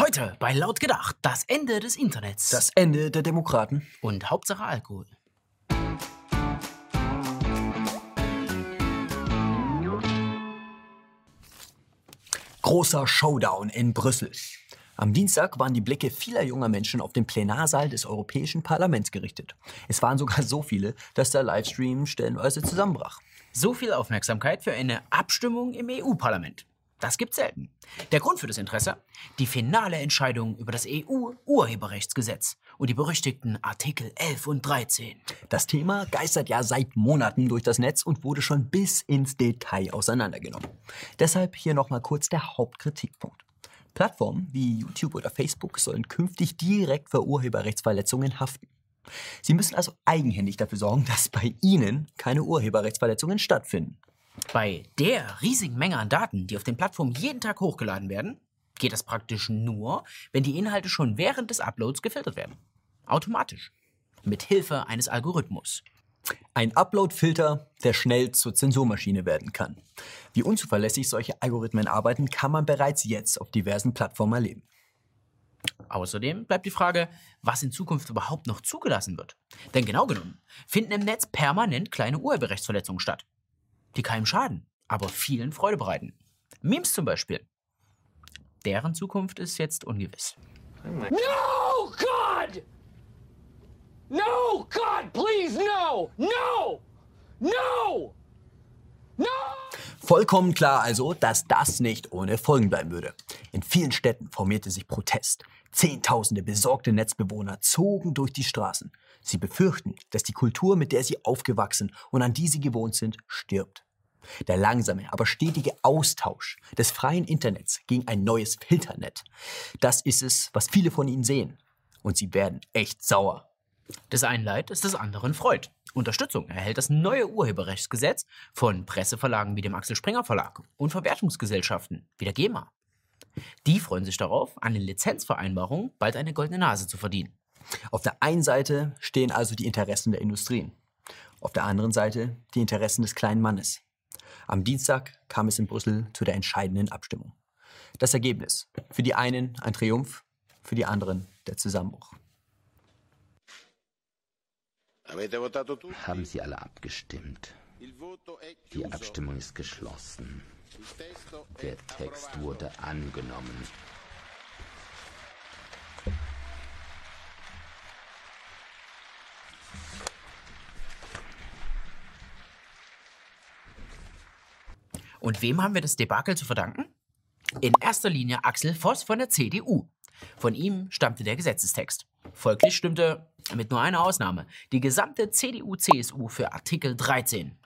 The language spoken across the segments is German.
Heute bei Laut gedacht, das Ende des Internets. Das Ende der Demokraten. Und Hauptsache Alkohol. Großer Showdown in Brüssel. Am Dienstag waren die Blicke vieler junger Menschen auf den Plenarsaal des Europäischen Parlaments gerichtet. Es waren sogar so viele, dass der Livestream stellenweise zusammenbrach. So viel Aufmerksamkeit für eine Abstimmung im EU-Parlament. Das gibt's selten. Der Grund für das Interesse? Die finale Entscheidung über das EU-Urheberrechtsgesetz und die berüchtigten Artikel 11 und 13. Das Thema geistert ja seit Monaten durch das Netz und wurde schon bis ins Detail auseinandergenommen. Deshalb hier nochmal kurz der Hauptkritikpunkt. Plattformen wie YouTube oder Facebook sollen künftig direkt für Urheberrechtsverletzungen haften. Sie müssen also eigenhändig dafür sorgen, dass bei Ihnen keine Urheberrechtsverletzungen stattfinden. Bei der riesigen Menge an Daten, die auf den Plattformen jeden Tag hochgeladen werden, geht das praktisch nur, wenn die Inhalte schon während des Uploads gefiltert werden. Automatisch. Mit Hilfe eines Algorithmus. Ein Upload-Filter, der schnell zur Zensurmaschine werden kann. Wie unzuverlässig solche Algorithmen arbeiten, kann man bereits jetzt auf diversen Plattformen erleben. Außerdem bleibt die Frage, was in Zukunft überhaupt noch zugelassen wird. Denn genau genommen finden im Netz permanent kleine Urheberrechtsverletzungen statt die keinem schaden, aber vielen Freude bereiten. Memes zum Beispiel. Deren Zukunft ist jetzt ungewiss. No, God! No, God, please, no! No! No! No! Vollkommen klar also, dass das nicht ohne Folgen bleiben würde. In vielen Städten formierte sich Protest. Zehntausende besorgte Netzbewohner zogen durch die Straßen. Sie befürchten, dass die Kultur, mit der sie aufgewachsen und an die sie gewohnt sind, stirbt. Der langsame, aber stetige Austausch des freien Internets gegen ein neues Filternet. Das ist es, was viele von ihnen sehen. Und sie werden echt sauer. Des einen Leid ist des anderen Freud. Unterstützung erhält das neue Urheberrechtsgesetz von Presseverlagen wie dem Axel Springer Verlag und Verwertungsgesellschaften wie der GEMA. Die freuen sich darauf, an den Lizenzvereinbarungen bald eine goldene Nase zu verdienen. Auf der einen Seite stehen also die Interessen der Industrien, auf der anderen Seite die Interessen des kleinen Mannes. Am Dienstag kam es in Brüssel zu der entscheidenden Abstimmung. Das Ergebnis: für die einen ein Triumph, für die anderen der Zusammenbruch. Haben Sie alle abgestimmt? Die Abstimmung ist geschlossen. Der Text wurde angenommen. Und wem haben wir das Debakel zu verdanken? In erster Linie Axel Voss von der CDU. Von ihm stammte der Gesetzestext. Folglich stimmte, mit nur einer Ausnahme, die gesamte CDU-CSU für Artikel 13.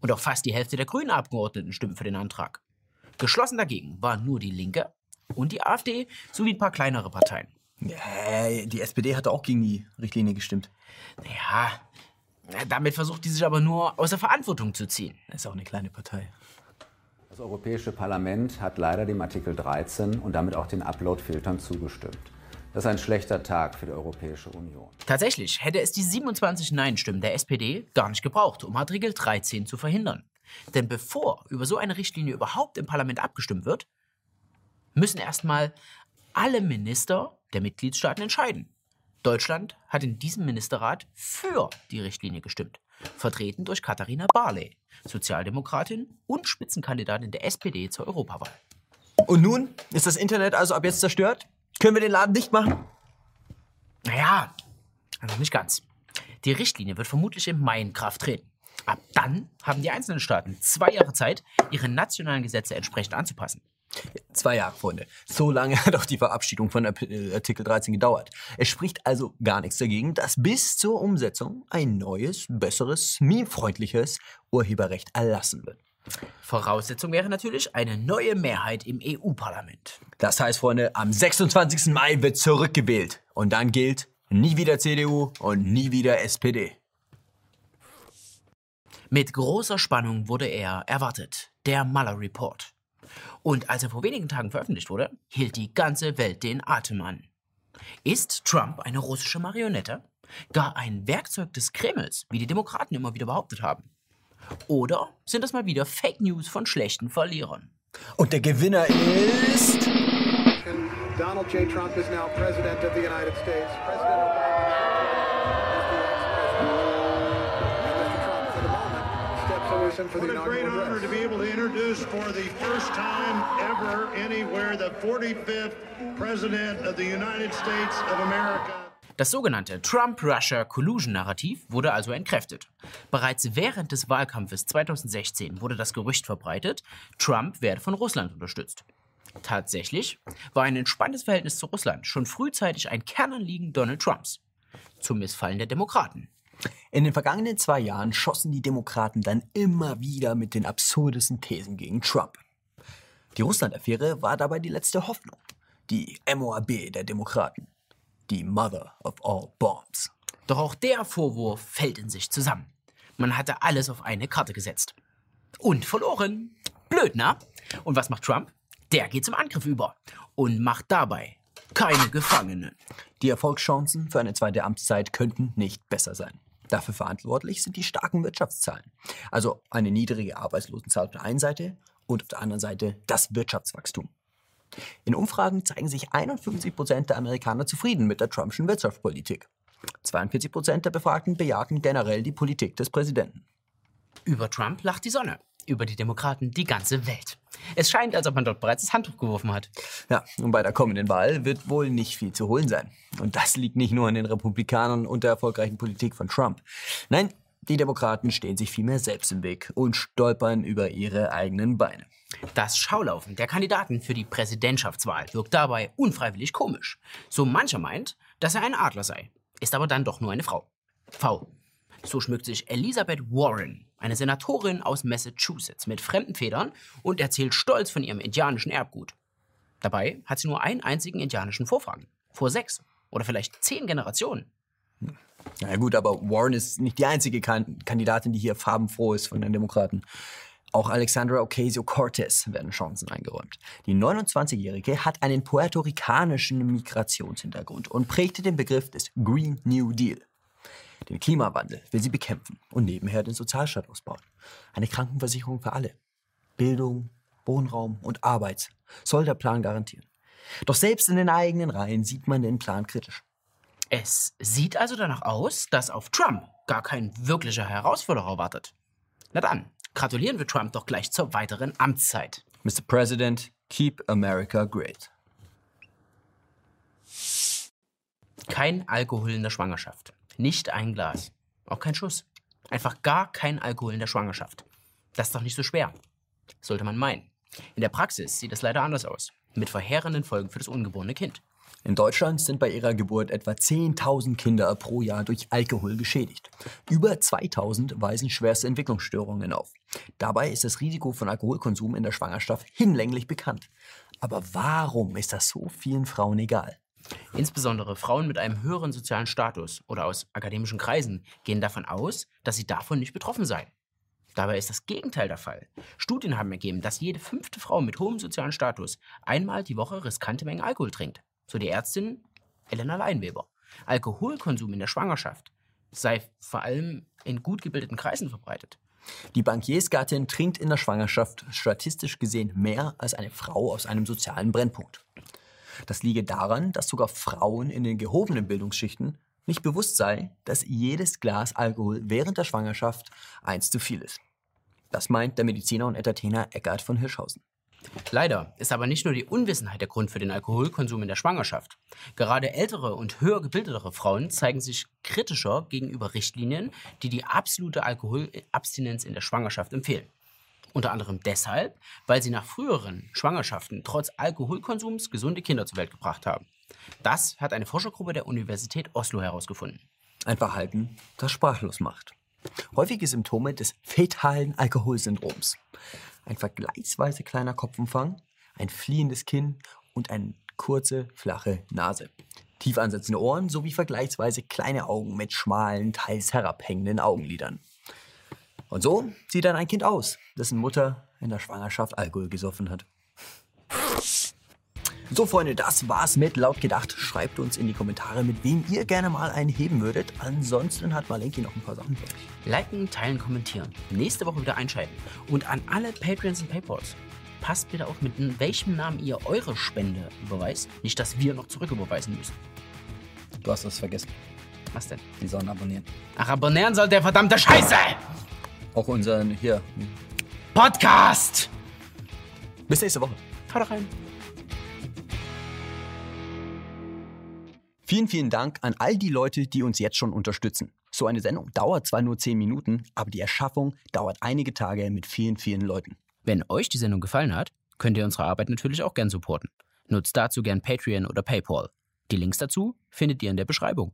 Und auch fast die Hälfte der grünen Abgeordneten stimmten für den Antrag. Geschlossen dagegen waren nur die Linke und die AfD sowie ein paar kleinere Parteien. Ja, die SPD hatte auch gegen die Richtlinie gestimmt. Naja, damit versucht die sich aber nur aus der Verantwortung zu ziehen. Das ist auch eine kleine Partei. Das Europäische Parlament hat leider dem Artikel 13 und damit auch den Upload-Filtern zugestimmt. Das ist ein schlechter Tag für die Europäische Union. Tatsächlich hätte es die 27 Nein-Stimmen der SPD gar nicht gebraucht, um Artikel 13 zu verhindern. Denn bevor über so eine Richtlinie überhaupt im Parlament abgestimmt wird, müssen erstmal alle Minister der Mitgliedstaaten entscheiden. Deutschland hat in diesem Ministerrat für die Richtlinie gestimmt vertreten durch Katharina Barley, Sozialdemokratin und Spitzenkandidatin der SPD zur Europawahl. Und nun ist das Internet also ab jetzt zerstört? Können wir den Laden dicht machen? Naja, also nicht ganz. Die Richtlinie wird vermutlich im Mai in Kraft treten. Ab dann haben die einzelnen Staaten zwei Jahre Zeit, ihre nationalen Gesetze entsprechend anzupassen. Zwei Jahre, Freunde. So lange hat auch die Verabschiedung von äh, Artikel 13 gedauert. Es spricht also gar nichts dagegen, dass bis zur Umsetzung ein neues, besseres, meme-freundliches Urheberrecht erlassen wird. Voraussetzung wäre natürlich eine neue Mehrheit im EU-Parlament. Das heißt, Freunde, am 26. Mai wird zurückgewählt. Und dann gilt nie wieder CDU und nie wieder SPD. Mit großer Spannung wurde er erwartet. Der Mueller Report. Und als er vor wenigen Tagen veröffentlicht wurde, hielt die ganze Welt den Atem an. Ist Trump eine russische Marionette? Gar ein Werkzeug des Kremls, wie die Demokraten immer wieder behauptet haben? Oder sind das mal wieder Fake News von schlechten Verlierern? Und der Gewinner ist. Donald J. Trump is now President of the United States. President to listen for the What a great inaugural honor to address. be able to introduce for the first time ever anywhere the 45th President of the United States of America. Das sogenannte Trump-Russia-Collusion-Narrativ wurde also entkräftet. Bereits während des Wahlkampfes 2016 wurde das Gerücht verbreitet, Trump werde von Russland unterstützt. Tatsächlich war ein entspanntes Verhältnis zu Russland schon frühzeitig ein Kernanliegen Donald Trumps. Zum Missfallen der Demokraten. In den vergangenen zwei Jahren schossen die Demokraten dann immer wieder mit den absurdesten Thesen gegen Trump. Die Russland-Affäre war dabei die letzte Hoffnung. Die MOAB der Demokraten. Die Mother of all Bombs. Doch auch der Vorwurf fällt in sich zusammen. Man hatte alles auf eine Karte gesetzt. Und verloren. Blöd, na? Und was macht Trump? Der geht zum Angriff über und macht dabei keine Gefangenen. Die Erfolgschancen für eine zweite Amtszeit könnten nicht besser sein. Dafür verantwortlich sind die starken Wirtschaftszahlen. Also eine niedrige Arbeitslosenzahl auf der einen Seite und auf der anderen Seite das Wirtschaftswachstum. In Umfragen zeigen sich 51 Prozent der Amerikaner zufrieden mit der Trumpschen Wirtschaftspolitik. 42 Prozent der Befragten bejahen generell die Politik des Präsidenten. Über Trump lacht die Sonne. Über die Demokraten die ganze Welt. Es scheint, als ob man dort bereits das Handtuch geworfen hat. Ja, und bei der kommenden Wahl wird wohl nicht viel zu holen sein. Und das liegt nicht nur an den Republikanern und der erfolgreichen Politik von Trump. Nein, die Demokraten stehen sich vielmehr selbst im Weg und stolpern über ihre eigenen Beine. Das Schaulaufen der Kandidaten für die Präsidentschaftswahl wirkt dabei unfreiwillig komisch. So mancher meint, dass er ein Adler sei, ist aber dann doch nur eine Frau. V. So schmückt sich Elizabeth Warren, eine Senatorin aus Massachusetts, mit fremden Federn und erzählt stolz von ihrem indianischen Erbgut. Dabei hat sie nur einen einzigen indianischen Vorfahren. Vor sechs oder vielleicht zehn Generationen. Na gut, aber Warren ist nicht die einzige kan Kandidatin, die hier farbenfroh ist von den Demokraten. Auch Alexandra Ocasio-Cortez werden Chancen eingeräumt. Die 29-Jährige hat einen puerto-ricanischen Migrationshintergrund und prägte den Begriff des Green New Deal. Den Klimawandel will sie bekämpfen und nebenher den Sozialstaat ausbauen. Eine Krankenversicherung für alle. Bildung, Wohnraum und Arbeit soll der Plan garantieren. Doch selbst in den eigenen Reihen sieht man den Plan kritisch. Es sieht also danach aus, dass auf Trump gar kein wirklicher Herausforderer wartet. Na dann, gratulieren wir Trump doch gleich zur weiteren Amtszeit. Mr. President, keep America great. Kein Alkohol in der Schwangerschaft. Nicht ein Glas. Auch kein Schuss. Einfach gar kein Alkohol in der Schwangerschaft. Das ist doch nicht so schwer. Sollte man meinen. In der Praxis sieht es leider anders aus. Mit verheerenden Folgen für das ungeborene Kind. In Deutschland sind bei ihrer Geburt etwa 10.000 Kinder pro Jahr durch Alkohol geschädigt. Über 2.000 weisen schwerste Entwicklungsstörungen auf. Dabei ist das Risiko von Alkoholkonsum in der Schwangerschaft hinlänglich bekannt. Aber warum ist das so vielen Frauen egal? Insbesondere Frauen mit einem höheren sozialen Status oder aus akademischen Kreisen gehen davon aus, dass sie davon nicht betroffen seien. Dabei ist das Gegenteil der Fall. Studien haben ergeben, dass jede fünfte Frau mit hohem sozialen Status einmal die Woche riskante Mengen Alkohol trinkt. So die Ärztin Elena Leinweber. Alkoholkonsum in der Schwangerschaft sei vor allem in gut gebildeten Kreisen verbreitet. Die Bankiersgattin trinkt in der Schwangerschaft statistisch gesehen mehr als eine Frau aus einem sozialen Brennpunkt. Das liege daran, dass sogar Frauen in den gehobenen Bildungsschichten nicht bewusst sei, dass jedes Glas Alkohol während der Schwangerschaft eins zu viel ist. Das meint der Mediziner und Entertainer Eckart von Hirschhausen. Leider ist aber nicht nur die Unwissenheit der Grund für den Alkoholkonsum in der Schwangerschaft. Gerade ältere und höher gebildetere Frauen zeigen sich kritischer gegenüber Richtlinien, die die absolute Alkoholabstinenz in der Schwangerschaft empfehlen. Unter anderem deshalb, weil sie nach früheren Schwangerschaften trotz Alkoholkonsums gesunde Kinder zur Welt gebracht haben. Das hat eine Forschergruppe der Universität Oslo herausgefunden. Ein Verhalten, das sprachlos macht. Häufige Symptome des fetalen Alkoholsyndroms. Ein vergleichsweise kleiner Kopfumfang, ein fliehendes Kinn und eine kurze, flache Nase. Tief ansetzende Ohren sowie vergleichsweise kleine Augen mit schmalen, teils herabhängenden Augenlidern. Und so sieht dann ein Kind aus, dessen Mutter in der Schwangerschaft Alkohol gesoffen hat. So, Freunde, das war's mit Laut gedacht. Schreibt uns in die Kommentare, mit wem ihr gerne mal einen heben würdet. Ansonsten hat Malenki noch ein paar Sachen für euch. Liken, teilen, kommentieren. Nächste Woche wieder einschalten. Und an alle Patreons und Paypals. passt bitte auf, mit welchem Namen ihr eure Spende überweist. Nicht, dass wir noch zurücküberweisen müssen. Du hast was vergessen. Was denn? Die sollen abonnieren. Ach, abonnieren soll der verdammte Scheiße! Auch unseren hier. Podcast! Bis nächste Woche. Haut rein. Vielen, vielen Dank an all die Leute, die uns jetzt schon unterstützen. So eine Sendung dauert zwar nur 10 Minuten, aber die Erschaffung dauert einige Tage mit vielen, vielen Leuten. Wenn euch die Sendung gefallen hat, könnt ihr unsere Arbeit natürlich auch gern supporten. Nutzt dazu gern Patreon oder PayPal. Die Links dazu findet ihr in der Beschreibung.